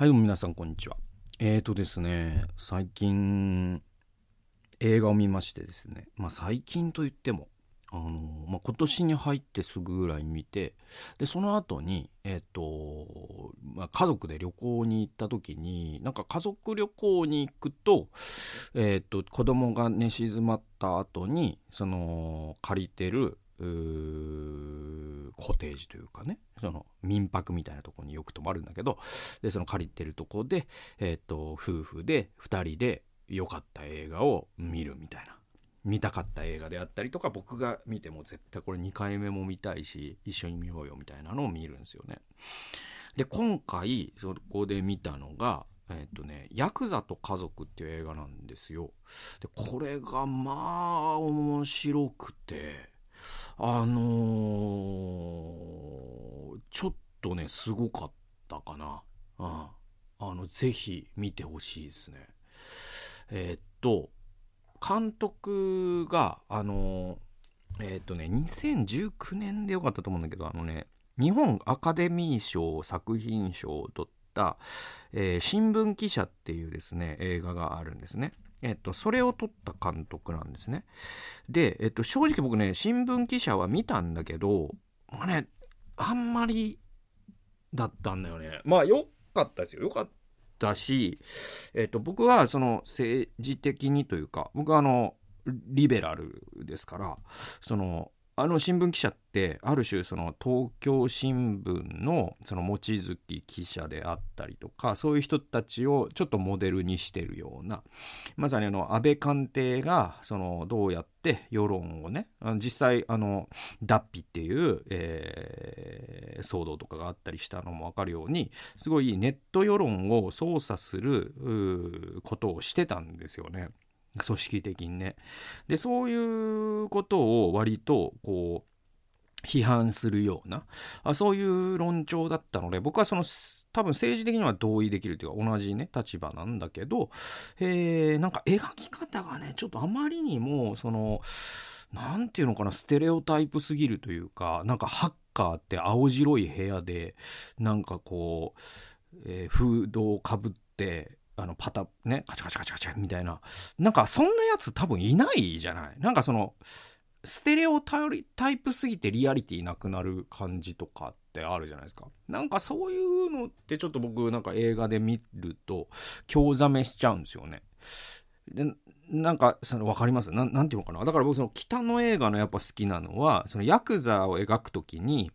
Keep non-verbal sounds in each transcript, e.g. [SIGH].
はい、どうも皆さん、こんにちは。えーとですね、最近、映画を見ましてですね、まあ最近といっても、あのまあ、今年に入ってすぐぐらい見て、で、その後に、えっ、と、まあ、家族で旅行に行った時に、なんか家族旅行に行くと、えっ、と、子供が寝静まった後に、その、借りてる、コテージというかねその民泊みたいなとこによく泊まるんだけどでその借りてるとこで、えーと、夫婦で2人で良かった映画を見るみたいな見たかった映画であったりとか僕が見ても絶対これ2回目も見たいし一緒に見ようよみたいなのを見るんですよね。で今回そこで見たのがえっ、とね「ヤクザと家族」っていう映画なんですよ。でこれがまあ面白くて。あのー、ちょっとね、すごかったかな。うん。あの、ぜひ見てほしいですね。えー、っと、監督が、あのー、え、っとね、2019年でよかったと思うんだけど、あのね、日本アカデミー賞作品賞を取った、えー、新聞記者っていうですね、映画があるんですね。えっと、それを撮った監督なんですね。で、えっと、正直僕ね、新聞記者は見たんだけど、まあね、あんまりだったんだよね。まあ、良かったですよ。良かったし、えっと、僕はその政治的にというか、僕はあの、リベラルですから、その、あの新聞記者ってある種その東京新聞のその望月記者であったりとかそういう人たちをちょっとモデルにしてるようなまさにあの安倍官邸がそのどうやって世論をね実際あの脱皮っていう、えー、騒動とかがあったりしたのも分かるようにすごいネット世論を操作することをしてたんですよね。組織的にね。で、そういうことを割と、こう、批判するようなあそういう論調だったので僕はその多分政治的には同意できるというか同じね立場なんだけど、えー、なんか描き方がねちょっとあまりにもその何て言うのかなステレオタイプすぎるというかなんかハッカーって青白い部屋でなんかこう、えー、フードをかぶってあのパタねカチャカチャカチャカチャみたいな。なんかそんなやつ多分いないじゃない？なんかそのステレオタイプすぎてリアリティなくなる感じとかってあるじゃないですか。なんかそういうのってちょっと僕なんか映画で見ると興ざめしちゃうんですよね。でなんかその分かります？ななんていうのかな？だから僕その北の映画のやっぱ好きなのはそのヤクザを描く時に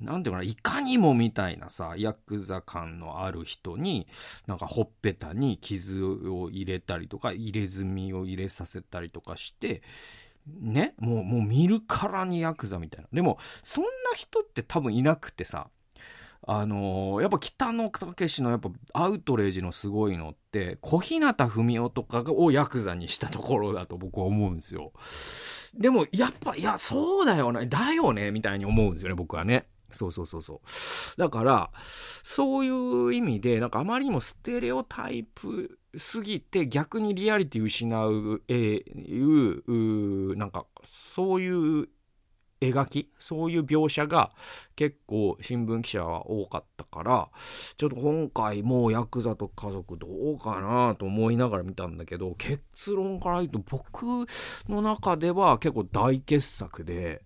なんていうかな、いかにもみたいなさ、ヤクザ感のある人に、なんかほっぺたに傷を入れたりとか、入れ墨を入れさせたりとかして、ね、もう、もう見るからにヤクザみたいな。でも、そんな人って多分いなくてさ、あのー、やっぱ北野武のやっぱアウトレージのすごいのって小日向文雄とかをヤクザにしたところだと僕は思うんですよ。でもやっぱいやそうだよねだよねみたいに思うんですよね僕はね。そうそうそうそう。だから、そういう意味で、なんかあまりにもステレオタイプすぎて逆にリアリティ失う、えー、うなんかそういう描きそういう描写が結構新聞記者は多かったからちょっと今回もうヤクザと家族どうかなと思いながら見たんだけど結論から言うと僕の中では結構大傑作で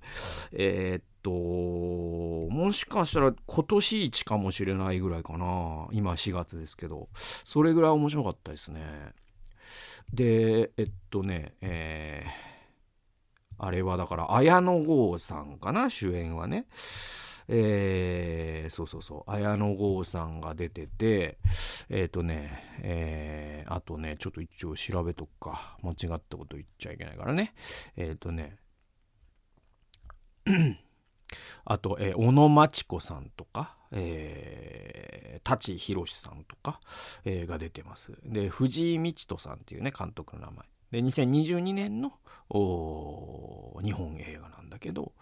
えー、っともしかしたら今年一かもしれないぐらいかな。今4月ですけど。それぐらい面白かったですね。でえっとねえーあれはだから綾野剛さんかな？主演はね。えー、そうそうそう。綾野剛さんが出ててえっ、ー、とねえー、あとねちょっと一応調べとくか。間違ったこと言っちゃいけないからね。えっ、ー、とね。あと、えー、小野真知子さんとか、えー、舘ひろしさんとか、えー、が出てます。で、藤井道人さんっていうね、監督の名前。で、2022年の日本映画なんだけど、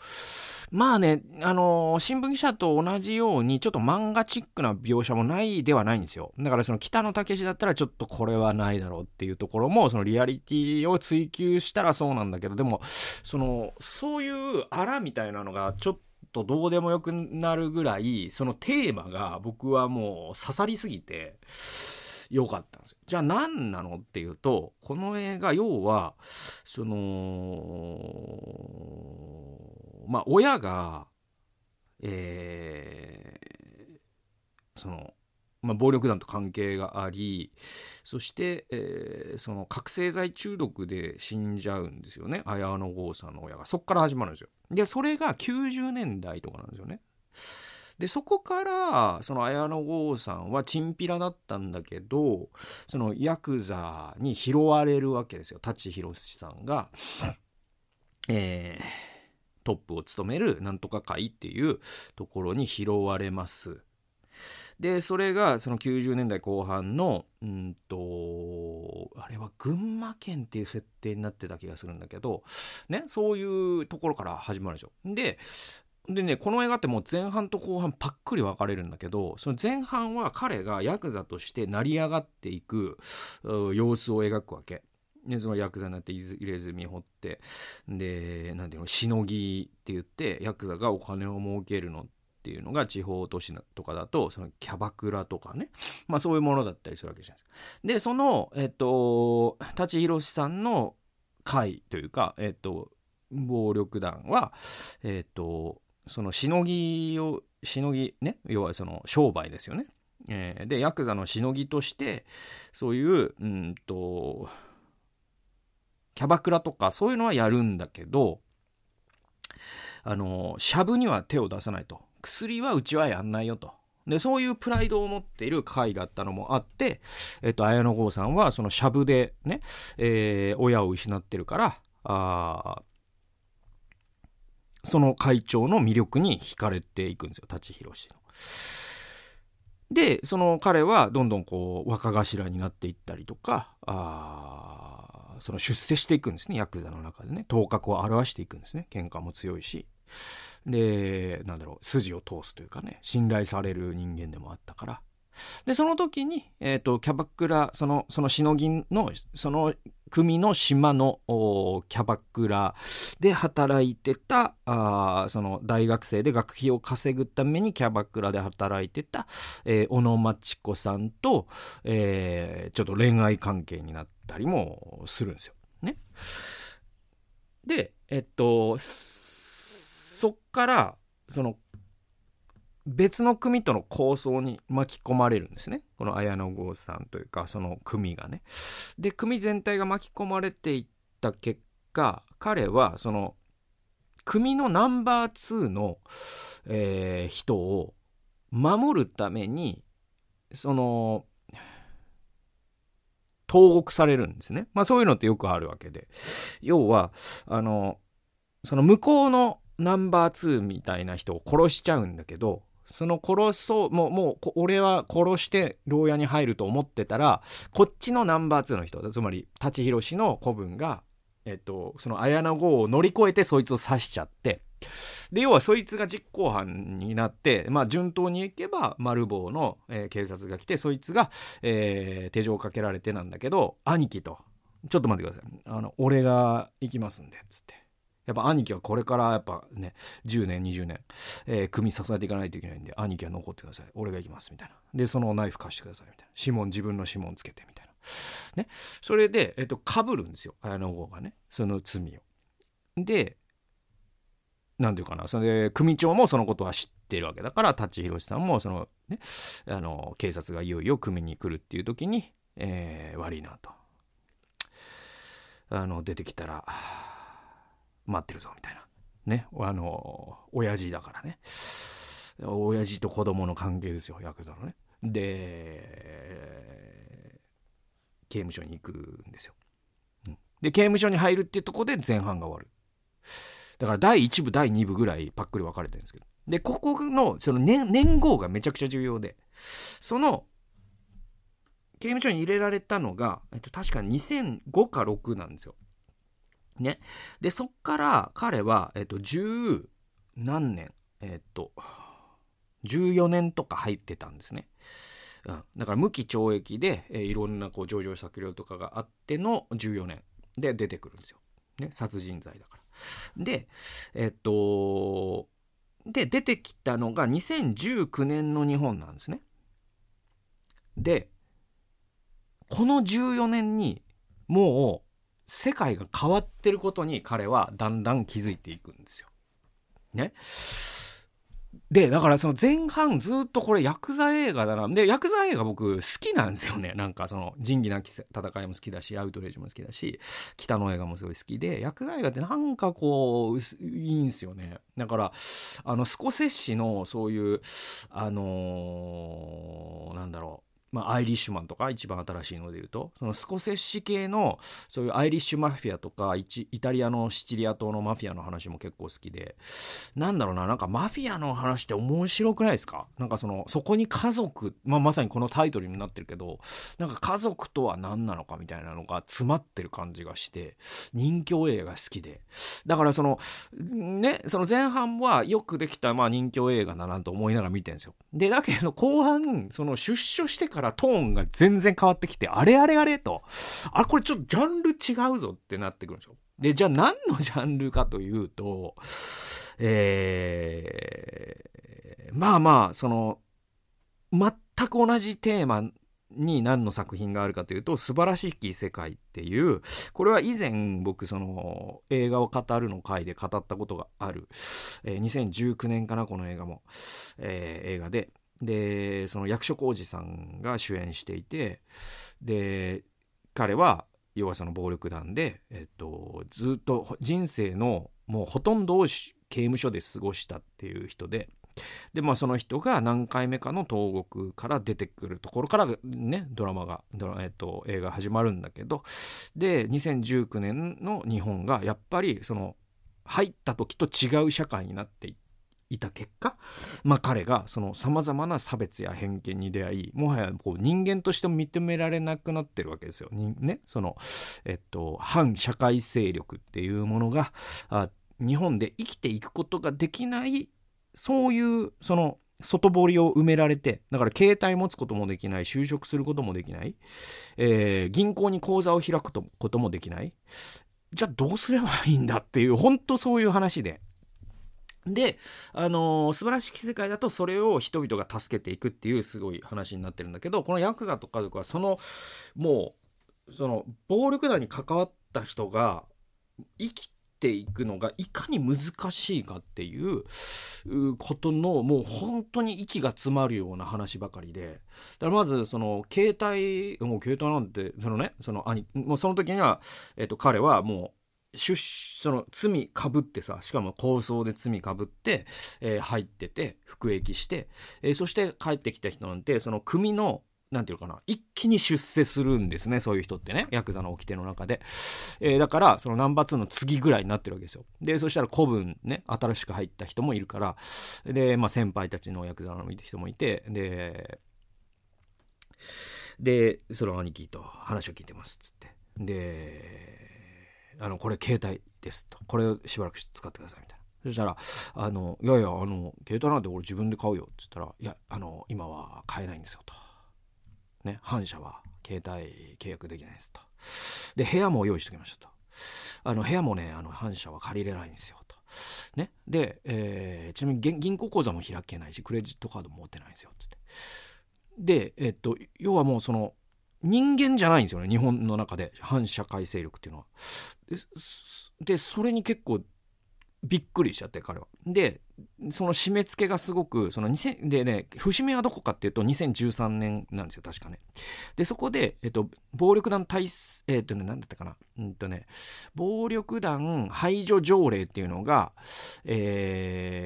まあね、あのー、新聞記者と同じように、ちょっと漫画チックな描写もないではないんですよ。だからその北野武だったらちょっとこれはないだろうっていうところも、そのリアリティを追求したらそうなんだけど、でも、その、そういうあらみたいなのがちょっとどうでもよくなるぐらい、そのテーマが僕はもう刺さりすぎて、良かったんですよ。じゃあ何なのっていうと、この映画、要は、その、まあ、親が、えー、その、まあ、暴力団と関係がありそして、えー、その覚醒剤中毒で死んじゃうんですよね。綾野剛さんの親が。そっから始まるんですよ。でそれが90年代とかなんですよね。でそこからその綾野剛さんはチンピラだったんだけどそのヤクザに拾われるわけですよ。舘ひろしさんが、えー、トップを務めるなんとか会っていうところに拾われます。で、それがその90年代後半の、うんと、あれは群馬県っていう設定になってた気がするんだけど、ね、そういうところから始まるでしょ。で、でね、この映画ってもう前半と後半パックリ分かれるんだけど、その前半は彼がヤクザとして成り上がっていく様子を描くわけ。ね、そのヤクザになって入れ墨掘って、で、なんていうの、しのぎって言って、ヤクザがお金を儲けるのっっていうのが地方都市とかだとそのキャバクラとかね、まあ、そういうものだったりするわけじゃないですか。でその、えっと、舘ひろしさんの会というか、えっと、暴力団は、えっと、そのしのぎをしのぎね要はその商売ですよね。えー、でヤクザのしのぎとしてそういううんとキャバクラとかそういうのはやるんだけどあのしゃぶには手を出さないと薬はうちはやんないよと。で、そういうプライドを持っている会だったのもあって、えっと、綾野剛さんは、そのしゃぶでね、えー、親を失ってるから、あその会長の魅力に惹かれていくんですよ、舘ひろしの。で、その彼はどんどんこう、若頭になっていったりとか、あその出世していくんですね、ヤクザの中でね。頭角を表していくんですね。喧嘩も強いし。で、なんだろう、筋を通すというかね、信頼される人間でもあったから。で、その時に、えっ、ー、と、キャバクラ、その、そのしのぎの、その組の島のキャバクラで働いてた、あその大学生で学費を稼ぐためにキャバクラで働いてた、えー、小野町子さんと、えー、ちょっと恋愛関係になったりもするんですよ。ね。で、えっと、そっからその別の組との構想に巻き込まれるんですねこの綾野剛さんというかその組がね。で組全体が巻き込まれていった結果彼はその組のナンバー2の、えー、人を守るためにその投獄されるんですね。まあそういうのってよくあるわけで。要は、あの、その向こうのナンバー2みたいな人を殺しちゃうんだけど、その殺そうもうもう俺は殺して牢屋に入ると思ってたらこっちのナンバー2の人つまり舘ひろしの子分が、えっと、その綾野剛を乗り越えてそいつを刺しちゃってで要はそいつが実行犯になってまあ順当にいけば丸棒の、えー、警察が来てそいつが、えー、手錠をかけられてなんだけど兄貴とちょっと待ってくださいあの俺が行きますんでっつって。やっぱ兄貴はこれからやっぱね、10年、20年、えー、組支えていかないといけないんで、兄貴は残ってください。俺が行きます、みたいな。で、そのナイフ貸してください、みたいな。指紋、自分の指紋つけて、みたいな。ね。それで、えっ、と、被るんですよ。綾野剛がね。その罪を。で、なんていうかな、それで、組長もそのことは知ってるわけだから、舘ひろしさんも、その、ね、あの、警察がいよいよ組に来るっていう時に、えー、悪いなと。あの、出てきたら、待ってるぞみたいな。ね。あの親父だからね。親父と子供の関係ですよヤクザのね。で刑務所に行くんですよ、うん、で刑務所に入るっていうとこで前半が終わる。だから第1部第2部ぐらいパックリ分かれてるんですけど。でここのその年年号がめちゃくちゃ重要で。その刑務所に入れられたのが、えっと、確か2005か6なんですよ。ね。で、そっから彼は、えっと、十何年、えっと、14年とか入ってたんですね。うん、だから無期懲役で、えー、いろんなこう上場酌量とかがあっての14年で出てくるんですよ。ね、殺人罪だから。で、えっと、で、出てきたのが2019年の日本なんですね。で、この14年にもう世界が変わってることに彼はだんだん気づいていくんですよ。ね？で、だからその前半ずっとこれヤクザ映画だな。で、ヤクザ映画僕好きなんですよね。なんかその仁義なき戦いも好きだし、アウトレイジも好きだし、北の映画もすごい好きで、ヤクザ映画ってなんかこう、いいんですよね。だから、あの、スコセッシのそういう、あのー、なんだろう。まあ、アイリッシュマンとか一番新しいので言うとそのスコセッシ系のそういうアイリッシュマフィアとかイタリアのシチリア島のマフィアの話も結構好きで。なんだろうななんかマフィアの話って面白くないですか？なんかそのそこに家族、まあ、まさにこのタイトルになってるけどなんか家族とは何なのかみたいなのが詰まってる感じがして人形映画好きで。だからそのねその前半はよくできたまあ人形映画だなと思いながら見てるんですよ。でだけど後半その出所してからトーンが全然変わってきて、あれあれあれと、あれこれちょっとジャンル違うぞってなってくるんですよ。で、じゃあ何のジャンルかというと、えー、まあまあ、その、全く同じテーマに何の作品があるかというと、素晴らしき世界っていう、これは以前僕その映画を語るの回で語ったことがある、え、2019年かな、この映画も、え、映画で、でその役所広司さんが主演していてで彼は要はその暴力団で、えっと、ずっと人生のもうほとんどを刑務所で過ごしたっていう人ででまあその人が何回目かの東国から出てくるところからねドラマがえっと、映画始まるんだけどで2019年の日本がやっぱりその入った時と違う社会になっていっていた結果、まあ、彼がその様々な差別や偏見に出会いもはやこう人間としても認められなくなってるわけですよ。ね、そのえっと反社会勢力っていうものがあ日本で生きていくことができないそういうその外堀を埋められてだから携帯持つこともできない就職することもできない、えー、銀行に口座を開くこともできないじゃあどうすればいいんだっていう本当そういう話でで、あのー、素晴らしき世界だとそれを人々が助けていくっていうすごい話になってるんだけど、このヤクザとかはその、もう、その、暴力団に関わった人が生きていくのがいかに難しいかっていうことのもう本当に息が詰まるような話ばかりでだからまずその携帯もう携帯なんてそのねその兄もうその時には、えっと、彼はもう出その罪かぶってさしかも抗争で罪かぶって、えー、入ってて服役して、えー、そして帰ってきた人なんてその組のなんていうかな一気に出世するんですねそういう人ってねヤクザの掟の中で、えー、だからそのナンバー2の次ぐらいになってるわけですよ。でそしたら古文ね新しく入った人もいるからで、まあ、先輩たちのヤクザの人もいてででその兄貴と話を聞いてますっつって。であの、これ携帯ですと。これをしばらく使ってくださいみたいな。そしたら、あの、いやいや、あの、携帯なんて俺自分で買うよって言ったら、いや、あの、今は買えないんですよと。ね、反社は携帯契約できないですと。で、部屋も用意しておきましたと。あの、部屋もね、あの、反社は借りれないんですよと。ね。で、えー、ちなみに銀行口座も開けないし、クレジットカードも持ってないんですよ、つって。で、えっと、要はもうその、人間じゃないんですよね日本の中で反社会勢力っていうのは。でそれに結構びっくりしちゃって彼は。でその締め付けがすごくその2000でね節目はどこかっていうと2013年なんですよ確かね。でそこで、えっと、暴力団対えっとね何だったかなうんとね暴力団排除条例っていうのがえ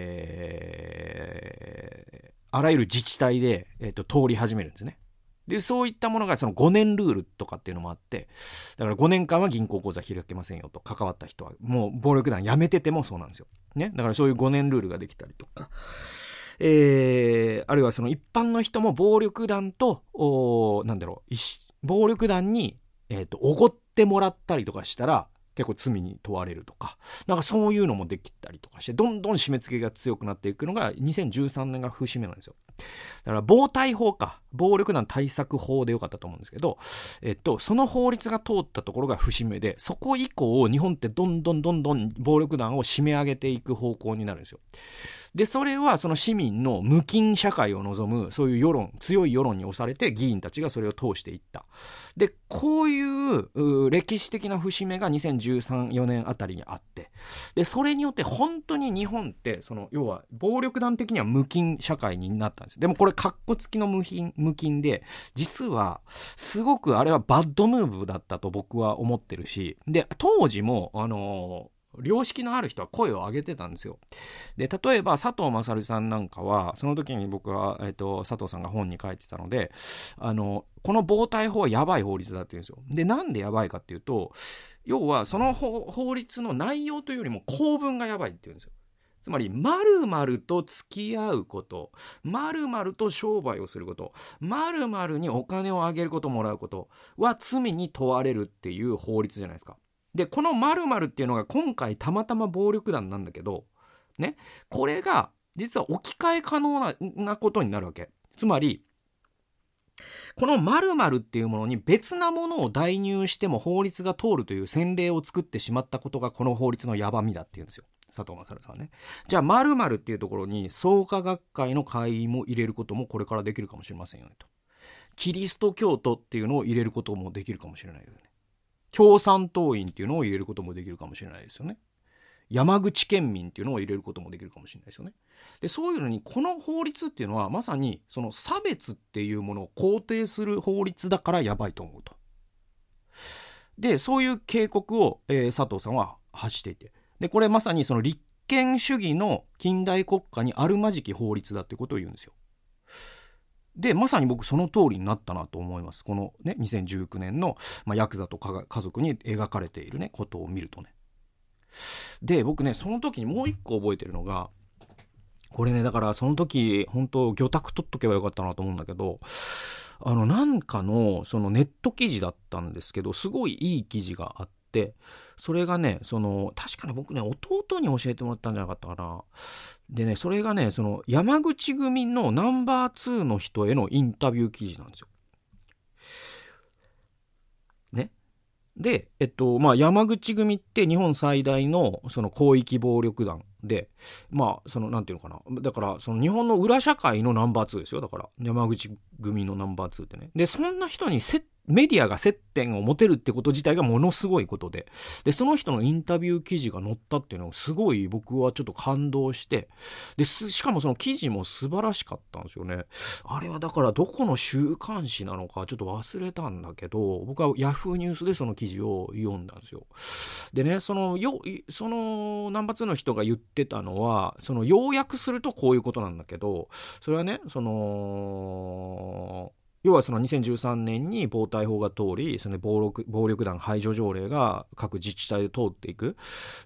ー、あらゆる自治体で、えっと、通り始めるんですね。で、そういったものがその5年ルールとかっていうのもあって、だから5年間は銀行口座開けませんよと、関わった人は。もう暴力団やめててもそうなんですよ。ね？だからそういう5年ルールができたりとか。えー、あるいはその一般の人も暴力団と、おなんだろう、暴力団に、え、ー、と、おごってもらったりとかしたら、結構罪に問われるとか、なんかそういうのもできたりとかして、どんどん締め付けが強くなっていくのが2013年が節目なんですよ。だから、暴対法か。暴力団対策法でよかったと思うんですけど、えっと、その法律が通ったところが節目で、そこ以降、日本ってどんどんどんどん暴力団を締め上げていく方向になるんですよ。で、それはその市民の無菌社会を望む、そういう世論、強い世論に押されて議員たちがそれを通していった。で、こういう歴史的な節目が2013、4年あたりにあって、で、それによって本当に日本って、その、要は暴力団的には無菌社会になったんです。でもこれ、カッコ付きの無菌、無菌で、実は、すごくあれはバッドムーブだったと僕は思ってるし、で、当時も、あのー良識のある人は声を上げてたんですよ。で、例えば佐藤勝さんなんかは、その時に僕は、えっ、ー、と、佐藤さんが本に書いてたので、あの、この防体法はやばい法律だって言うんですよ。で、なんでやばいかっていうと、要はその法律の内容というよりも構文がやばいって言うんですよ。つまり、〇〇と付き合うこと、〇〇と商売をすること、〇〇にお金をあげることもらうことは罪に問われるっていう法律じゃないですか。で、この〇〇っていうのが今回たまたま暴力団なんだけど、ね、これが実は置き換え可能ななことになるわけ。つまり、この〇〇っていうものに別なものを代入しても法律が通るという先例を作ってしまったことがこの法律のやばみだっていうんですよ。佐藤正さんね。じゃあ〇〇っていうところに創価学会の会員も入れることもこれからできるかもしれませんよねと。キリスト教徒っていうのを入れることもできるかもしれないよね。共産党員っていうのを入れることもできるかもしれないですよね。山口県民っていうのを入れることもできるかもしれないですよね。で、そういうのに、この法律っていうのはまさにその差別っていうものを肯定する法律だからやばいと思うと。で、そういう警告を、えー、佐藤さんは発していて。で、これまさにその立憲主義の近代国家にあるまじき法律だっていうことを言うんですよ。で、まさに僕その通りになったなと思います。このね、2019年の、まあ、ヤクザと家族に描かれているね、ことを見るとね。で、僕ね、その時にもう一個覚えてるのが、これね、だからその時、本当魚拓取っとけばよかったなと思うんだけど、あの、なんかの、そのネット記事だったんですけど、すごいいい記事があって、それがね、その、確かに僕ね、弟に教えてもらったんじゃなかったかな。でね、それがね、その、山口組のナンバー2の人へのインタビュー記事なんですよ。ね。で、えっと、まあ、山口組って日本最大の、その、広域暴力団で、まあ、その、なんていうのかな。だから、その、日本の裏社会のナンバー2ですよ。だから、山口組のナンバー2ってね。で、そんな人に接メディアが接点を持てるってこと自体がものすごいことで、で、その人のインタビュー記事が載ったっていうのがすごい僕はちょっと感動して、で、しかもその記事も素晴らしかったんですよね。あれはだからどこの週刊誌なのかちょっと忘れたんだけど、僕はヤフーニュースでその記事を読んだんですよ。でね、その、よ、その、ナンバー2の人が言ってたのは、その、要約するとこういうことなんだけど、それはね、その、要はその2013年に暴対法が通り、その暴力暴力団排除条例が各自治体で通っていく。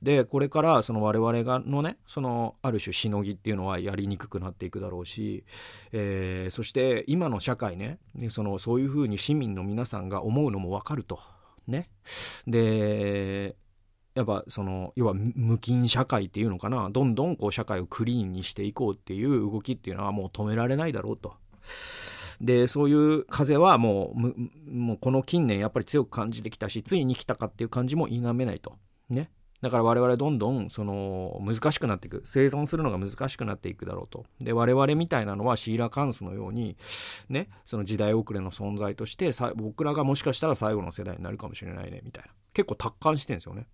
で、これからその我々がのね、そのある種しのぎっていうのはやりにくくなっていくだろうし、えー、そして今の社会ね、そのそういうふうに市民の皆さんが思うのもわかると。ね。で、やっぱその要は無菌社会っていうのかなどんどんこう社会をクリーンにしていこうっていう動きっていうのはもう止められないだろうと。で、そういう風はもう、もうこの近年やっぱり強く感じてきたし、ついに来たかっていう感じも否めないと。ね。だから我々どんどんその難しくなっていく。生存するのが難しくなっていくだろうと。で我々みたいなのはシーラカンスのようにね。その時代遅れの存在として僕らがもしかしたら最後の世代になるかもしれないねみたいな。結構達観してるんですよね。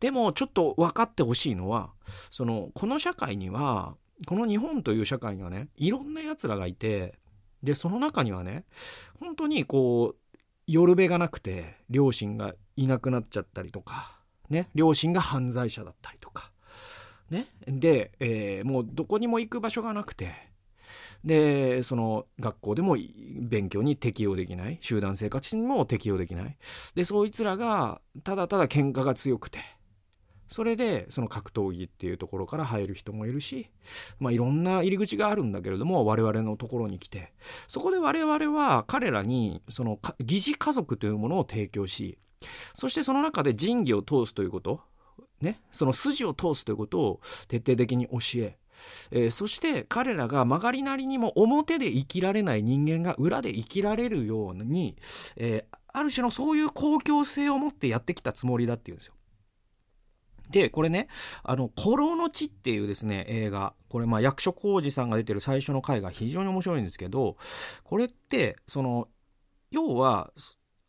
でもちょっと分かってほしいのはそのこの社会にはこの日本という社会にはねいろんな奴らがいてで、その中にはね、本当にこう、夜べがなくて、両親がいなくなっちゃったりとか、ね、両親が犯罪者だったりとか、ね、で、えー、もうどこにも行く場所がなくて、で、その学校でも勉強に適用できない、集団生活にも適用できない。で、そいつらがただただ喧嘩が強くて、それでその格闘技っていうところから入る人もいるし、まあ、いろんな入り口があるんだけれども我々のところに来てそこで我々は彼らにその疑似家族というものを提供しそしてその中で仁義を通すということねその筋を通すということを徹底的に教ええー、そして彼らが曲がりなりにも表で生きられない人間が裏で生きられるように、えー、ある種のそういう公共性を持ってやってきたつもりだっていうんですよ。で、これね、あの、古老の地っていうですね、映画。これ、まあ、役所広司さんが出てる最初の回が非常に面白いんですけど、これって、その、要は、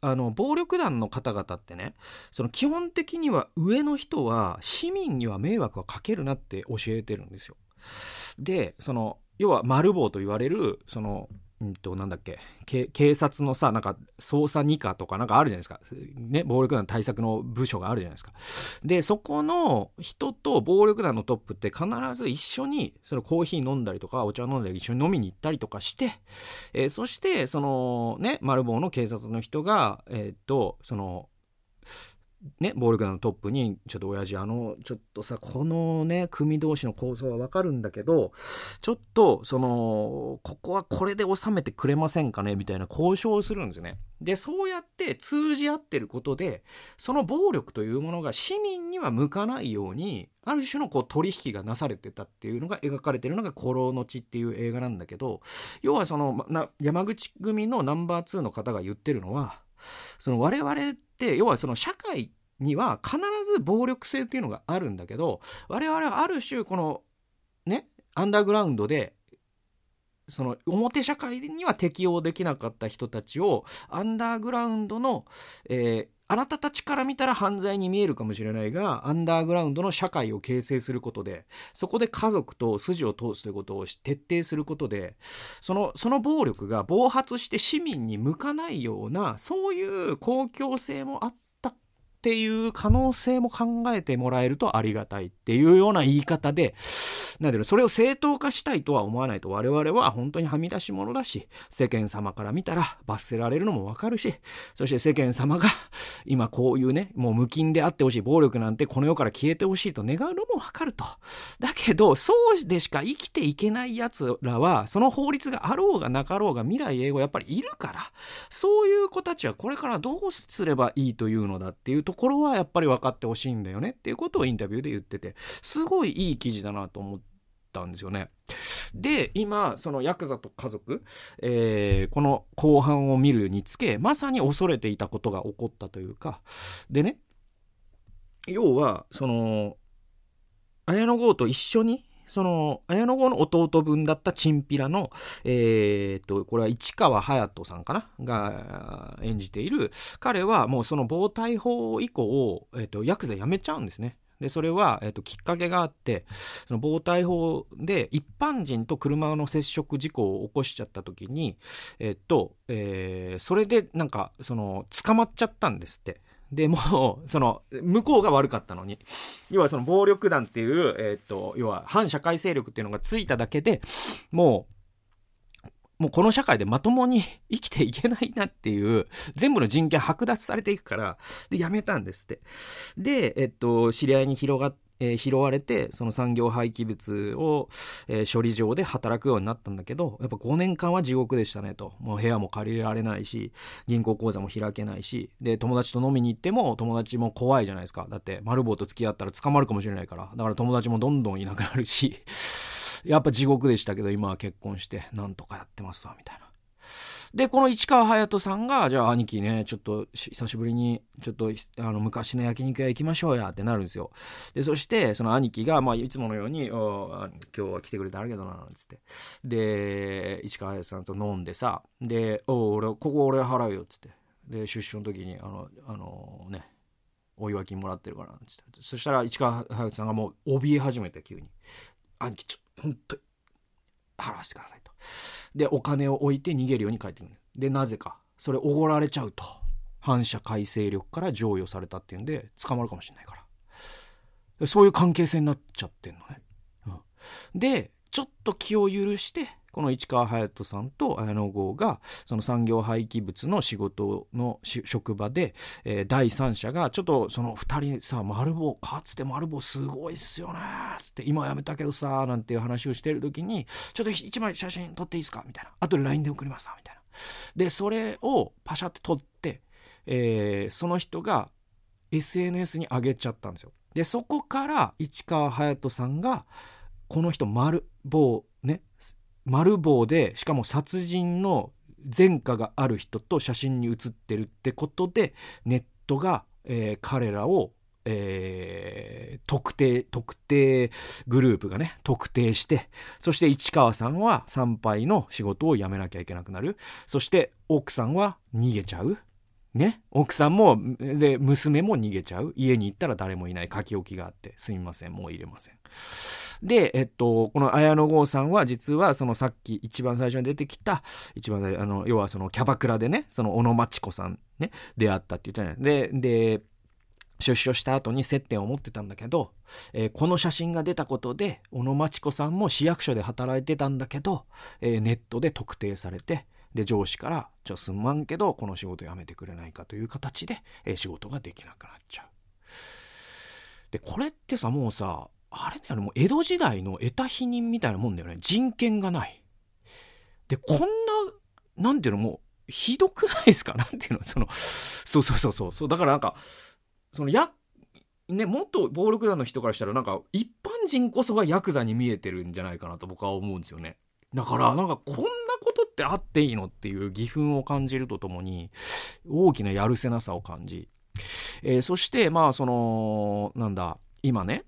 あの、暴力団の方々ってね、その基本的には上の人は市民には迷惑はかけるなって教えてるんですよ。で、その、要は丸棒と言われる、その、うんと、なんだっけ、警察のさ、なんか、捜査二課とかなんかあるじゃないですか。ね、暴力団対策の部署があるじゃないですか。で、そこの人と暴力団のトップって必ず一緒に、そのコーヒー飲んだりとか、お茶飲んだり一緒に飲みに行ったりとかして、えー、そして、その、ね、丸棒の警察の人が、えー、っと、その、ね、暴力団のトップに、ちょっと親父、あの、ちょっとさ、このね、組同士の構造はわかるんだけど、ちょっと、その、ここはこれで収めてくれませんかねみたいな交渉をするんですよね。で、そうやって通じ合ってることで、その暴力というものが市民には向かないように、ある種のこう取引がなされてたっていうのが描かれてるのが「古老の地」っていう映画なんだけど、要はその、山口組のナンバー2の方が言ってるのは、その我々って要はその社会には必ず暴力性っていうのがあるんだけど我々はある種このねアンダーグラウンドでその表社会には適応できなかった人たちをアンダーグラウンドの、えー、あなたたちから見たら犯罪に見えるかもしれないが、アンダーグラウンドの社会を形成することで、そこで家族と筋を通すということを徹底することで、その、その暴力が暴発して市民に向かないような、そういう公共性もあったっていう可能性も考えてもらえるとありがたいっていうような言い方で、なんだろそれを正当化したいとは思わないと我々は本当にはみ出し者だし、世間様から見たら罰せられるのもわかるし、そして世間様が今こういうね、もう無菌であってほしい暴力なんてこの世から消えてほしいと願うのもわかると。だけど、そうでしか生きていけない奴らは、その法律があろうがなかろうが未来英語やっぱりいるから、そういう子たちはこれからどうすればいいというのだっていうところはやっぱり分かってほしいんだよねっていうことをインタビューで言ってて、すごいいい記事だなと思って、ったんですよね。で、今、そのヤクザと家族、えー、この後半を見るにつけ、まさに恐れていたことが起こったというか、でね、要は、その、綾野剛と一緒に、その、綾野剛の弟分だったチンピラの、えー、っと、これは市川隼人さんかな？が演じている、彼はもうその暴対法以降、えー、っと、ヤクザ辞めちゃうんですね。で、それは、えっと、きっかけがあって、その防体法で一般人と車の接触事故を起こしちゃった時に、えっと、えー、それでなんか、その、捕まっちゃったんですって。で、もう、その、向こうが悪かったのに。要はその暴力団っていう、えっと、要は反社会勢力っていうのがついただけで、もう、もうこの社会でまともに生きていけないなっていう、全部の人権剥奪されていくから、で、やめたんですって。で、えっと、知り合いに広がって、えー、拾われて、その産業廃棄物を、えー、処理場で働くようになったんだけど、やっぱ5年間は地獄でしたねと。もう部屋も借りられないし、銀行口座も開けないし、で、友達と飲みに行っても友達も怖いじゃないですか。だって、丸棒と付き合ったら捕まるかもしれないから。だから友達もどんどんいなくなるし、やっぱ地獄でしたけど、今は結婚して、なんとかやってますわ、みたいな。で、この市川隼人さんが、じゃあ兄貴ね、ちょっと久しぶりに、ちょっとあの昔の焼肉屋行きましょうやってなるんですよ。で、そして、その兄貴が、まあ、いつものように、今日は来てくれてありがとうな、なんつって。で、市川隼人さんと飲んでさ、で、お俺、ここ俺払うよ、つって。で、出所の時に、あの、あのね、お祝い金もらってるから、つって。そしたら市川隼人さんがもう怯え始めて、急に。兄貴、ちょ本当に払わせてくださいと。で、お金を置いて逃げるように帰ってくる。で、なぜか、それおごられちゃうと。反社改正力から譲与されたっていうんで、捕まるかもしれないから。そういう関係性になっちゃってんのね。うん、で、ちょっと気を許して、この市川隼人さんと綾野剛が、その産業廃棄物の仕事の職場で、えー、第三者が、ちょっとその二人さ、丸棒、かつて丸棒すごいっすよねつって、今やめたけどさ、なんていう話をしてる時に、ちょっと一枚写真撮っていいですかみたいな。後で LINE で送りますみたいな。で、それをパシャって撮って、えー、その人が SNS に上げちゃったんですよ。で、そこから市川隼人さんが、この人丸棒ね丸棒でしかも殺人の前科がある人と写真に写ってるってことでネットが、えー、彼らを、えー、特定特定グループがね特定してそして市川さんは参拝の仕事を辞めなきゃいけなくなる。そして奥さんは逃げちゃう。ね、奥さんもで娘も逃げちゃう。家に行ったら誰もいない。書き置きがあって。すみません。もう入れません。で、えっと、この綾野剛さんは実はそのさっき一番最初に出てきた一番最初あの要はそのキャバクラでねその小野真知子さんね出会ったって言ったじゃないでで出所した後に接点を持ってたんだけど、えー、この写真が出たことで小野真知子さんも市役所で働いてたんだけど、えー、ネットで特定されてで上司から「ちょすんまんけどこの仕事辞めてくれないか」という形で、えー、仕事ができなくなっちゃう。でこれってさもうさあれねもう江戸時代の得た否認みたいなもんだよね。人権がない。でこんななんていうのもうひどくないですか？なんていうの？そのそうそうそうそう。そうだからなんかそのやねもっと暴力団の人からしたらなんか一般人こそがヤクザに見えてるんじゃないかなと僕は思うんですよね。だからなんかこんなことってあっていいのっていう義憤を感じるとともに大きなやるせなさを感じ、えー、そしてまあそのなんだ今ね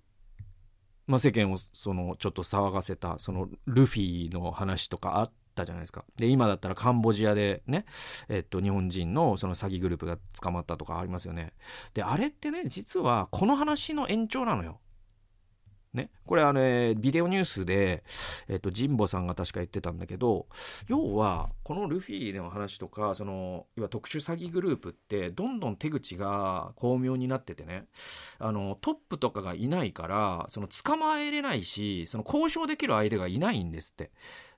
まあ、世間をそのちょっと騒がせたそのルフィの話とかあったじゃないですか。で今だったらカンボジアでね、えっと、日本人のその詐欺グループが捕まったとかありますよね。であれってね実はこの話の延長なのよ。ね。これあれ、ビデオニュースで、えっと、神保さんが確か言ってたんだけど、要は、このルフィの話とか、その、要は特殊詐欺グループって、どんどん手口が巧妙になっててね、あの、トップとかがいないから、その、捕まえれないし、その、交渉できる相手がいないんですって。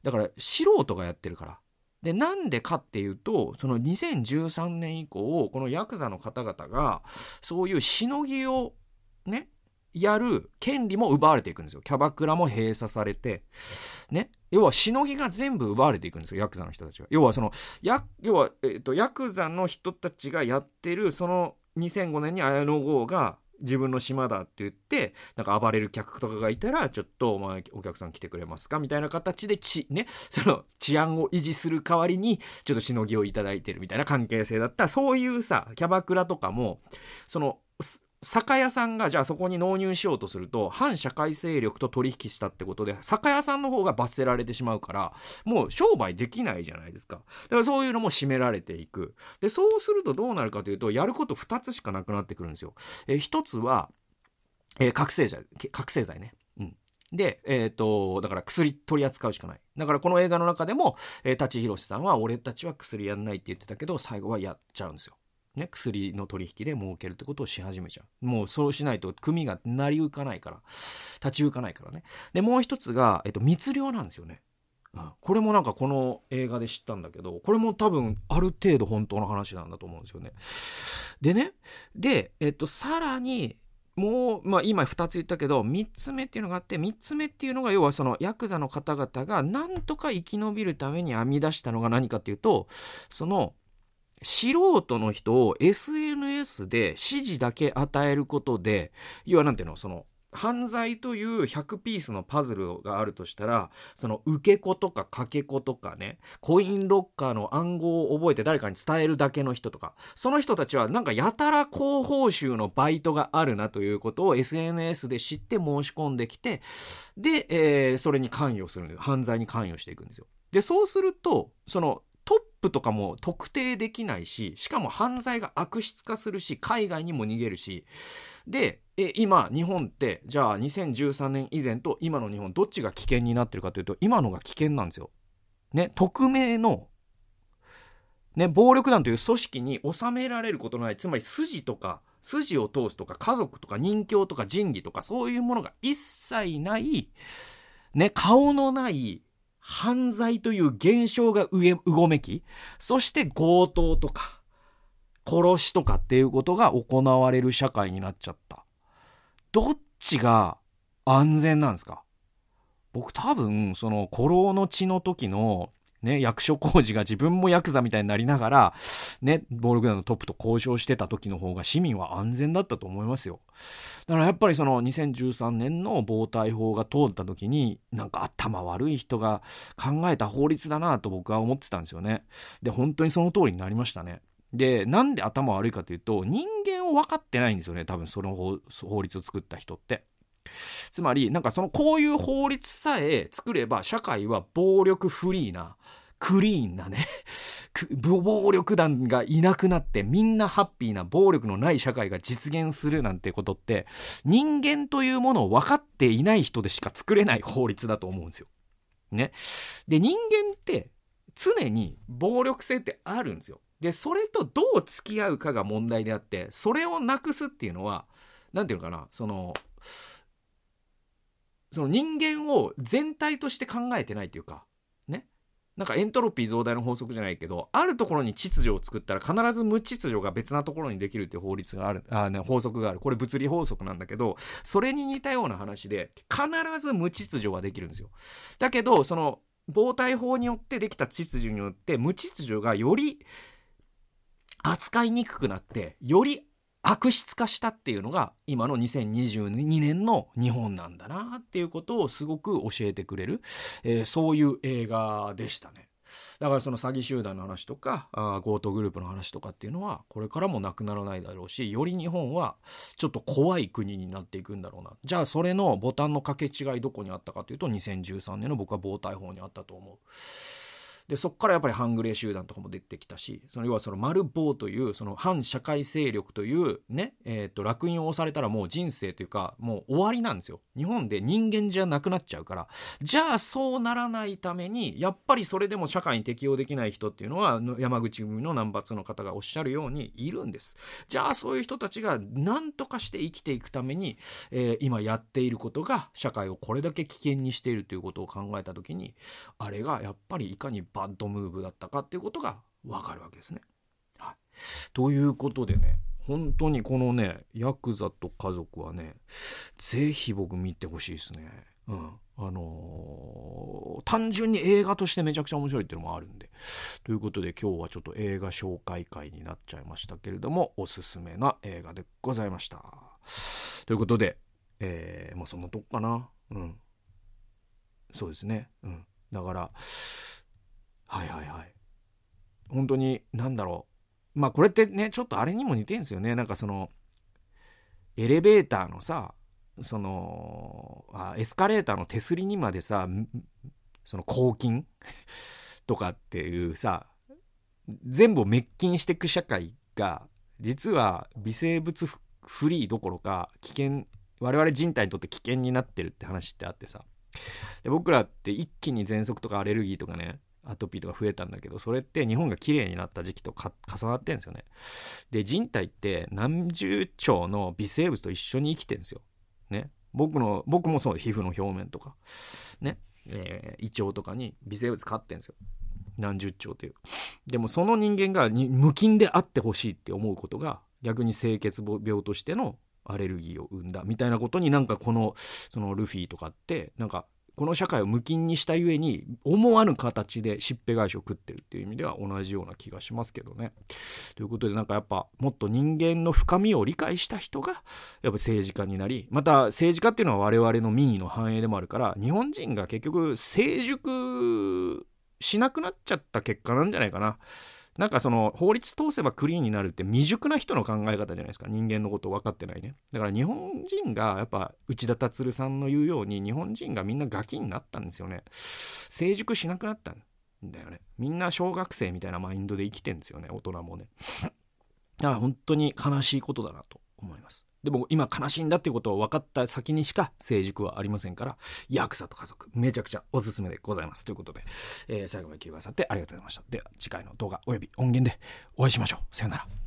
だから、素人がやってるから。で、なんでかっていうと、その2013年以降、このヤクザの方々が、そういうしのぎを、ね、やる権利も奪われていくんですよ。キャバクラも閉鎖されて、ね。要は、しのぎが全部奪われていくんですよ、ヤクザの人たちが。要は、その、や、要は、えっ、ー、と、ヤクザの人たちがやってる、その、2005年に綾野剛が、自分の島だって言って、なんか暴れる客とかがいたら、ちょっとお前お客さん来てくれますか？みたいな形でち、ね、その治安を維持する代わりに、ちょっとしのぎをいただいてるみたいな関係性だったそういうさ、キャバクラとかも、その、酒屋さんがじゃあそこに納入しようとすると反社会勢力と取引したってことで酒屋さんの方が罰せられてしまうからもう商売できないじゃないですか。だからそういうのも締められていく。でそうするとどうなるかというとやること2つしかなくなってくるんですよ。え1つは、えー、覚醒剤覚醒剤ね。うん。で、えっ、ー、と、だから薬取り扱うしかない。だからこの映画の中でも、えー、舘ひろしさんは俺たちは薬やんないって言ってたけど、最後はやっちゃうんですよ。ね、薬の取引で儲けるってことをし始めちゃう。もうそうしないと組が成り行かないから、立ち行かないからね。で、もう一つが、えっと、密漁なんですよね。うん、これもなんかこの映画で知ったんだけど、これも多分ある程度本当の話なんだと思うんですよね。でね、で、えっと、さらに、もう、まあ今2つ言ったけど、3つ目っていうのがあって、3つ目っていうのが要はそのヤクザの方々がなんとか生き延びるために編み出したのが何かっていうと、その素人の人を SNS で指示だけ与えることで、要はなんていうの、その、犯罪という100ピースのパズルがあるとしたら、その受け子とかかけ子とかね、コインロッカーの暗号を覚えて誰かに伝えるだけの人とか、その人たちはなんかやたら高報酬のバイトがあるなということを SNS で知って申し込んできて、で、えー、それに関与するんです犯罪に関与していくんですよ。で、そうすると、そのプとかも特定できないし、しかも犯罪が悪質化するし、海外にも逃げるし、で、え今、日本って、じゃあ2013年以前と今の日本、どっちが危険になってるかというと、今のが危険なんですよ。ね、匿名の、ね、暴力団という組織に収められることのない、つまり筋とか、筋を通すとか、家族とか人形とか仁義とか、そういうものが一切ない、ね、顔のない犯罪という現象がうごめき、そして強盗とか、殺しとかっていうことが行われる社会になっちゃった。どっちが安全なんですか？僕多分、その、古老の血の時の、ね、役所工事が自分もヤクザみたいになりながら、ね、暴力団のトップと交渉してた時の方が市民は安全だったと思いますよ。だからやっぱりその2013年の暴対法が通った時に、なんか頭悪い人が考えた法律だなと僕は思ってたんですよね。で、本当にその通りになりましたね。で、なんで頭悪いかというと、人間を分かってないんですよね、多分その法律を作った人って。つまり、なんかそのこういう法律さえ作れば社会は暴力フリーな、クリーンなね [LAUGHS] 暴力団がいなくなってみんなハッピーな暴力のない社会が実現するなんてことって人間というものを分かっていない人でしか作れない法律だと思うんですよ。ね。で、人間って常に暴力性ってあるんですよ。で、それとどう付き合うかが問題であって、それをなくすっていうのは、何て言うのかな、その、その人間を全体として考えてないというか、ね。なんかエントロピー増大の法則じゃないけど、あるところに秩序を作ったら必ず無秩序が別なところにできるっていう法律がある、あね、法則がある。これ物理法則なんだけど、それに似たような話で、必ず無秩序はできるんですよ。だけど、その、防体法によってできた秩序によって、無秩序がより扱いにくくなって、より悪質化したっていうのが今の2022年の日本なんだなっていうことをすごく教えてくれる、えー、そういう映画でしたね。だからその詐欺集団の話とか強盗グループの話とかっていうのはこれからもなくならないだろうしより日本はちょっと怖い国になっていくんだろうなじゃあそれのボタンの掛け違いどこにあったかというと2013年の僕は防体法にあったと思う。でそこからやっぱり半グレー集団とかも出てきたしその要はその丸棒というその反社会勢力というね、えー、と烙印を押されたらもう人生というかもう終わりなんですよ。日本で人間じゃなくなっちゃうから。じゃあそうならないためにやっぱりそれでも社会に適応できない人っていうのは山口組の南伐の方がおっしゃるようにいるんです。じゃあそういう人たちが何とかして生きていくために、えー、今やっていることが社会をこれだけ危険にしているということを考えた時にあれがやっぱりいかにバッドムーブだったかっていうことがわかるわけですね。はい、ということでね本当にこのねヤクザと家族はね是非僕見てほしいですね。うん、あのー、単純に映画としてめちゃくちゃ面白いっていうのもあるんで。ということで今日はちょっと映画紹介会になっちゃいましたけれどもおすすめな映画でございました。ということで、えー、まあそのとこかな。うん。そうですね。うん。だから、はいはいはい。本当に、なんだろう。まあこれってね、ちょっとあれにも似てんですよね。なんかその、エレベーターのさ、その、あエスカレーターの手すりにまでさ、その抗菌？[LAUGHS] とかっていうさ、全部を滅菌していく社会が、実は微生物フリーどころか危険我々人体にとって危険になってるって話ってあってさで僕らって一気に喘息とかアレルギーとかねアトピーとか増えたんだけどそれって日本が綺麗になった時期と重なってんですよね。で人体って何十兆の微生物と一緒に生きてんですよ。ね。僕の僕もそう皮膚の表面とか。ね、えー、胃腸とかに微生物飼ってんですよ。何十兆という。でもその人間が無菌であってほしいって思うことが逆に清潔病としてのアレルギーを生んだみたいなことになんかこのそのルフィとかってなんかこの社会を無菌にしたゆえに思わぬ形でしっぺ返しを食ってるっていう意味では同じような気がしますけどね。ということでなんかやっぱもっと人間の深みを理解した人がやっぱ政治家になりまた政治家っていうのは我々の民意の反映でもあるから日本人が結局成熟しなくなっちゃった結果なんじゃないかな。なんかその法律通せばクリーンになるって未熟な人の考え方じゃないですか。人間のこと分かってないね。だから日本人がやっぱ内田達さんの言うように日本人がみんなガキになったんですよね。成熟しなくなったんだよね。みんな小学生みたいなマインドで生きてんですよね大人もね。だから本当に悲しいことだなと思います。でも今悲しいんだっていうことを分かった先にしか成熟はありませんから、ヤクザと家族、めちゃくちゃおすすめでございます。ということで、えー、最後まで聞いてくださってありがとうございました。では次回の動画及び音源でお会いしましょう。さよなら。